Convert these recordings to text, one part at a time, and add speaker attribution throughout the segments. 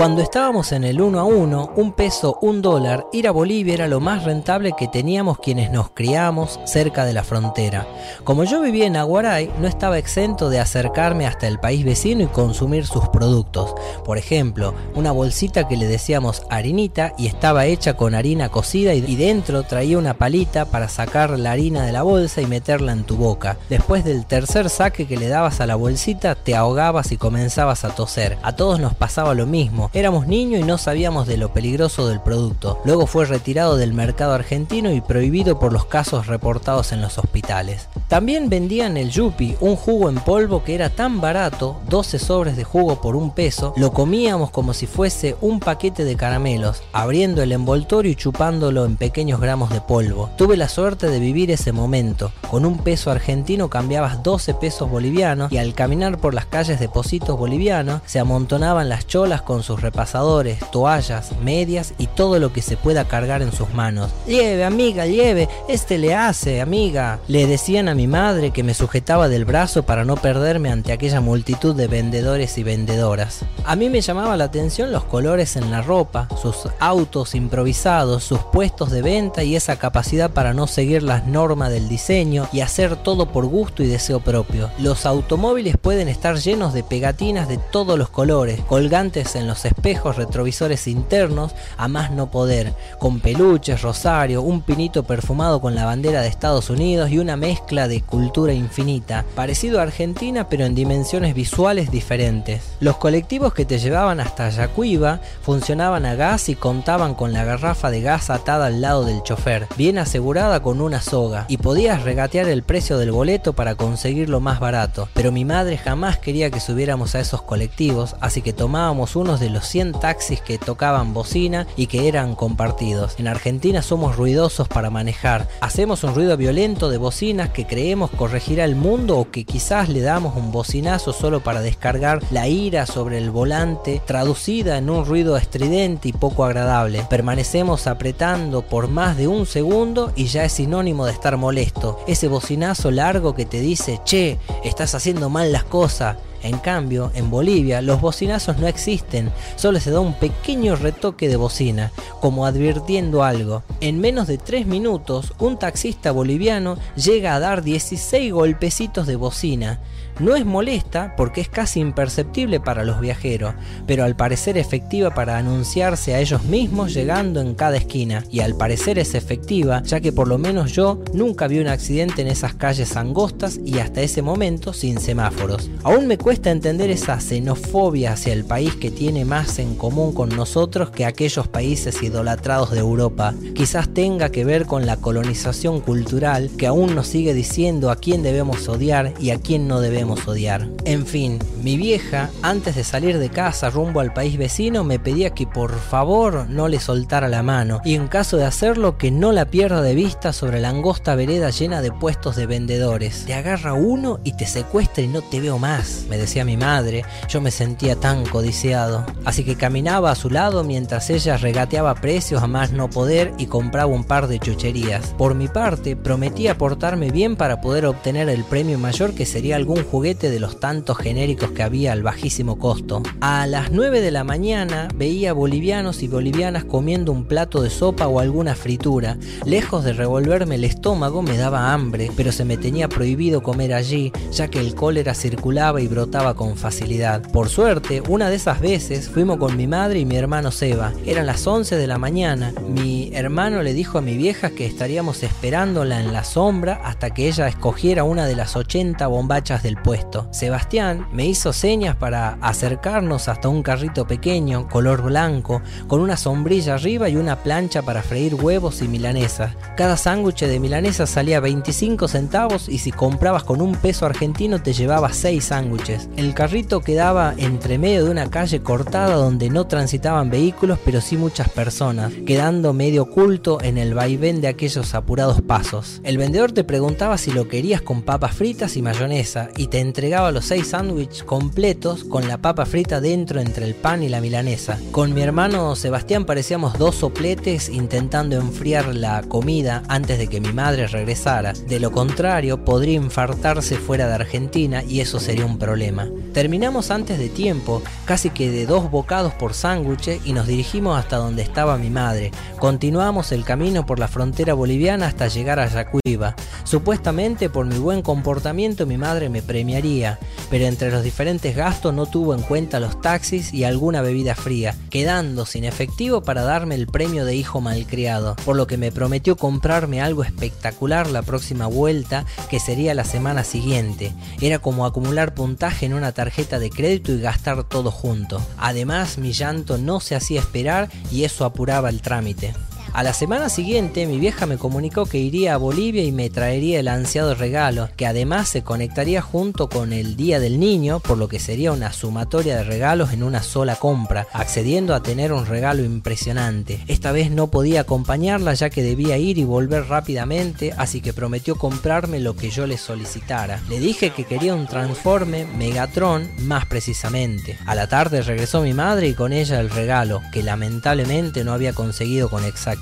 Speaker 1: Cuando estábamos en el 1 a 1, un peso, un dólar, ir a Bolivia era lo más rentable que teníamos quienes nos criamos cerca de la frontera. Como yo vivía en Aguaray, no estaba exento de acercarme hasta el país vecino y consumir sus productos. Por ejemplo, una bolsita que le decíamos harinita y estaba hecha con harina cocida y dentro traía una palita para sacar la harina de la bolsa y meterla en tu boca. Después del tercer saque que le dabas a la bolsita, te ahogabas y comenzabas a toser. A todos nos pasaba lo mismo Éramos niños y no sabíamos de lo peligroso del producto. Luego fue retirado del mercado argentino y prohibido por los casos reportados en los hospitales. También vendían el Yupi, un jugo en polvo que era tan barato, 12 sobres de jugo por un peso, lo comíamos como si fuese un paquete de caramelos, abriendo el envoltorio y chupándolo en pequeños gramos de polvo. Tuve la suerte de vivir ese momento. Con un peso argentino cambiabas 12 pesos bolivianos y al caminar por las calles de Positos bolivianos se amontonaban las cholas con sus repasadores, toallas, medias y todo lo que se pueda cargar en sus manos. Lleve, amiga, lleve, este le hace, amiga. Le decían a mi madre que me sujetaba del brazo para no perderme ante aquella multitud de vendedores y vendedoras. A mí me llamaba la atención los colores en la ropa, sus autos improvisados, sus puestos de venta y esa capacidad para no seguir las normas del diseño y hacer todo por gusto y deseo propio. Los automóviles pueden estar llenos de pegatinas de todos los colores, colgantes en los espejos retrovisores internos a más no poder, con peluches, rosario, un pinito perfumado con la bandera de Estados Unidos y una mezcla de cultura infinita, parecido a Argentina pero en dimensiones visuales diferentes. Los colectivos que te llevaban hasta Yacuiba funcionaban a gas y contaban con la garrafa de gas atada al lado del chofer, bien asegurada con una soga, y podías regatear el precio del boleto para conseguirlo más barato, pero mi madre jamás quería que subiéramos a esos colectivos, así que tomábamos unos de los 100 taxis que tocaban bocina y que eran compartidos. En Argentina somos ruidosos para manejar. Hacemos un ruido violento de bocinas que creemos corregirá el mundo o que quizás le damos un bocinazo solo para descargar la ira sobre el volante, traducida en un ruido estridente y poco agradable. Permanecemos apretando por más de un segundo y ya es sinónimo de estar molesto. Ese bocinazo largo que te dice, che, estás haciendo mal las cosas en cambio, en Bolivia los bocinazos no existen, solo se da un pequeño retoque de bocina, como advirtiendo algo. En menos de 3 minutos, un taxista boliviano llega a dar 16 golpecitos de bocina. No es molesta porque es casi imperceptible para los viajeros, pero al parecer efectiva para anunciarse a ellos mismos llegando en cada esquina. Y al parecer es efectiva, ya que por lo menos yo nunca vi un accidente en esas calles angostas y hasta ese momento sin semáforos. Aún me entender esa xenofobia hacia el país que tiene más en común con nosotros que aquellos países idolatrados de Europa. Quizás tenga que ver con la colonización cultural que aún nos sigue diciendo a quién debemos odiar y a quién no debemos odiar. En fin, mi vieja, antes de salir de casa rumbo al país vecino, me pedía que por favor no le soltara la mano y en caso de hacerlo que no la pierda de vista sobre la angosta vereda llena de puestos de vendedores. Te agarra uno y te secuestra y no te veo más, me decía mi madre. Yo me sentía tan codiciado. Así que caminaba a su lado mientras ella regateaba precios a más no poder y compraba un par de chucherías. Por mi parte, prometía portarme bien para poder obtener el premio mayor que sería algún juguete de los tantos genéricos que había al bajísimo costo. A las 9 de la mañana veía bolivianos y bolivianas comiendo un plato de sopa o alguna fritura. Lejos de revolverme el estómago me daba hambre, pero se me tenía prohibido comer allí, ya que el cólera circulaba y brotaba con facilidad. Por suerte, una de esas veces fuimos con mi madre y mi hermano Seba. Eran las 11 de la mañana. Mi hermano le dijo a mi vieja que estaríamos esperándola en la sombra hasta que ella escogiera una de las 80 bombachas del pueblo Sebastián me hizo señas para acercarnos hasta un carrito pequeño, color blanco, con una sombrilla arriba y una plancha para freír huevos y milanesas. Cada sándwich de milanesa salía 25 centavos y si comprabas con un peso argentino te llevaba 6 sándwiches. El carrito quedaba entre medio de una calle cortada donde no transitaban vehículos pero sí muchas personas, quedando medio oculto en el vaivén de aquellos apurados pasos. El vendedor te preguntaba si lo querías con papas fritas y mayonesa y te entregaba los seis sándwiches completos con la papa frita dentro entre el pan y la milanesa. Con mi hermano Sebastián parecíamos dos sopletes intentando enfriar la comida antes de que mi madre regresara. De lo contrario, podría infartarse fuera de Argentina y eso sería un problema. Terminamos antes de tiempo, casi que de dos bocados por sándwich y nos dirigimos hasta donde estaba mi madre. Continuamos el camino por la frontera boliviana hasta llegar a Yacuiba. Supuestamente por mi buen comportamiento mi madre me premiaría, pero entre los diferentes gastos no tuvo en cuenta los taxis y alguna bebida fría, quedando sin efectivo para darme el premio de hijo malcriado, por lo que me prometió comprarme algo espectacular la próxima vuelta, que sería la semana siguiente. Era como acumular puntaje en una tarjeta de crédito y gastar todo junto. Además, mi llanto no se hacía esperar y eso apuraba el trámite. A la semana siguiente mi vieja me comunicó que iría a Bolivia y me traería el ansiado regalo, que además se conectaría junto con el Día del Niño, por lo que sería una sumatoria de regalos en una sola compra, accediendo a tener un regalo impresionante. Esta vez no podía acompañarla ya que debía ir y volver rápidamente, así que prometió comprarme lo que yo le solicitara. Le dije que quería un transforme Megatron más precisamente. A la tarde regresó mi madre y con ella el regalo, que lamentablemente no había conseguido con exactitud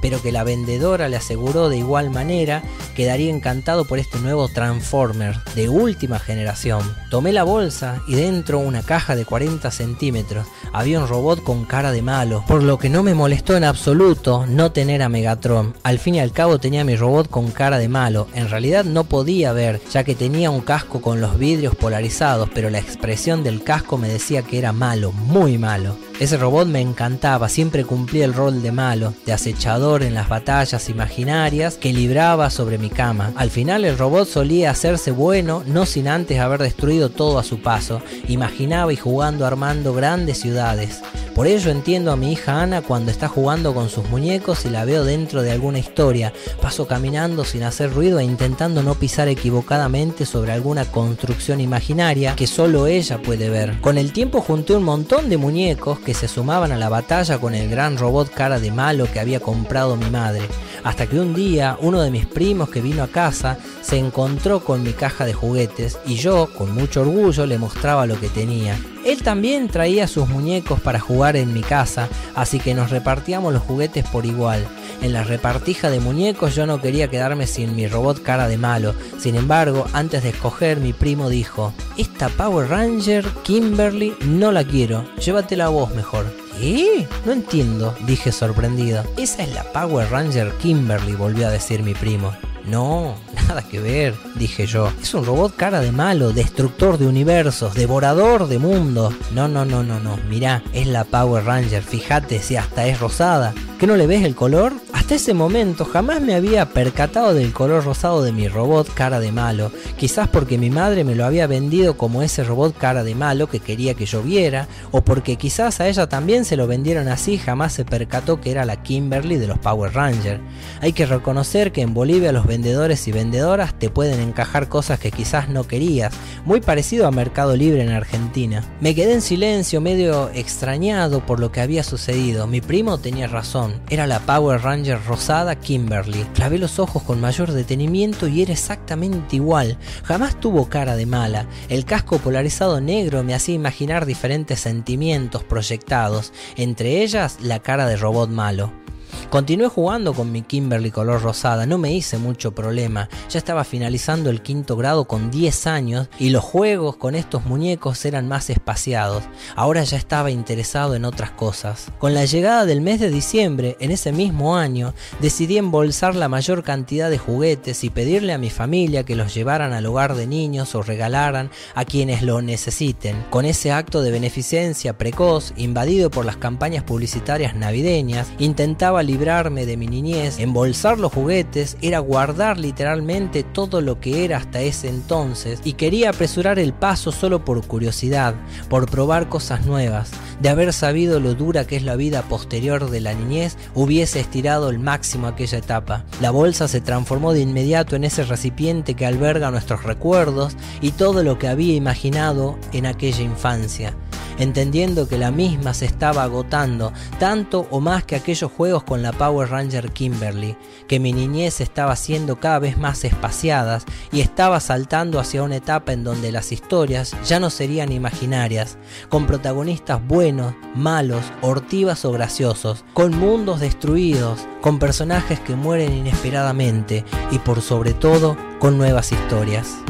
Speaker 1: pero que la vendedora le aseguró de igual manera que daría encantado por este nuevo Transformer de última generación. Tomé la bolsa y dentro una caja de 40 centímetros. Había un robot con cara de malo, por lo que no me molestó en absoluto no tener a Megatron. Al fin y al cabo tenía mi robot con cara de malo. En realidad no podía ver, ya que tenía un casco con los vidrios polarizados, pero la expresión del casco me decía que era malo, muy malo. Ese robot me encantaba, siempre cumplía el rol de malo, de acechador en las batallas imaginarias que libraba sobre mi cama. Al final el robot solía hacerse bueno, no sin antes haber destruido todo a su paso. Imaginaba y jugando armando grandes ciudades. Por ello entiendo a mi hija Ana cuando está jugando con sus muñecos y la veo dentro de alguna historia. Paso caminando sin hacer ruido e intentando no pisar equivocadamente sobre alguna construcción imaginaria que solo ella puede ver. Con el tiempo junté un montón de muñecos que se sumaban a la batalla con el gran robot cara de malo que había comprado mi madre. Hasta que un día uno de mis primos que vino a casa se encontró con mi caja de juguetes y yo, con mucho orgullo, le mostraba lo que tenía. Él también traía sus muñecos para jugar en mi casa, así que nos repartíamos los juguetes por igual. En la repartija de muñecos yo no quería quedarme sin mi robot cara de malo. Sin embargo, antes de escoger, mi primo dijo, esta Power Ranger Kimberly no la quiero, llévatela vos mejor. ¿Qué? No entiendo, dije sorprendido. Esa es la Power Ranger Kimberly, volvió a decir mi primo. No, nada que ver, dije yo. Es un robot cara de malo, destructor de universos, devorador de mundos. No, no, no, no, no. Mirá, es la Power Ranger. Fíjate si hasta es rosada. ¿Qué no le ves el color? Hasta ese momento jamás me había percatado del color rosado de mi robot cara de malo, quizás porque mi madre me lo había vendido como ese robot cara de malo que quería que yo viera, o porque quizás a ella también se lo vendieron así, jamás se percató que era la Kimberly de los Power Rangers. Hay que reconocer que en Bolivia los vendedores y vendedoras te pueden encajar cosas que quizás no querías, muy parecido a Mercado Libre en Argentina. Me quedé en silencio, medio extrañado por lo que había sucedido. Mi primo tenía razón, era la Power Ranger rosada Kimberly. Clavé los ojos con mayor detenimiento y era exactamente igual. Jamás tuvo cara de mala. El casco polarizado negro me hacía imaginar diferentes sentimientos proyectados, entre ellas la cara de robot malo. Continué jugando con mi Kimberly color rosada, no me hice mucho problema. Ya estaba finalizando el quinto grado con 10 años y los juegos con estos muñecos eran más espaciados. Ahora ya estaba interesado en otras cosas. Con la llegada del mes de diciembre, en ese mismo año, decidí embolsar la mayor cantidad de juguetes y pedirle a mi familia que los llevaran al hogar de niños o regalaran a quienes lo necesiten. Con ese acto de beneficencia precoz, invadido por las campañas publicitarias navideñas, intentaba liberar de mi niñez, embolsar los juguetes, era guardar literalmente todo lo que era hasta ese entonces y quería apresurar el paso solo por curiosidad, por probar cosas nuevas. De haber sabido lo dura que es la vida posterior de la niñez, hubiese estirado el máximo aquella etapa. La bolsa se transformó de inmediato en ese recipiente que alberga nuestros recuerdos y todo lo que había imaginado en aquella infancia entendiendo que la misma se estaba agotando, tanto o más que aquellos juegos con la Power Ranger Kimberly, que mi niñez estaba siendo cada vez más espaciadas y estaba saltando hacia una etapa en donde las historias ya no serían imaginarias, con protagonistas buenos, malos, hortivas o graciosos, con mundos destruidos, con personajes que mueren inesperadamente y por sobre todo con nuevas historias.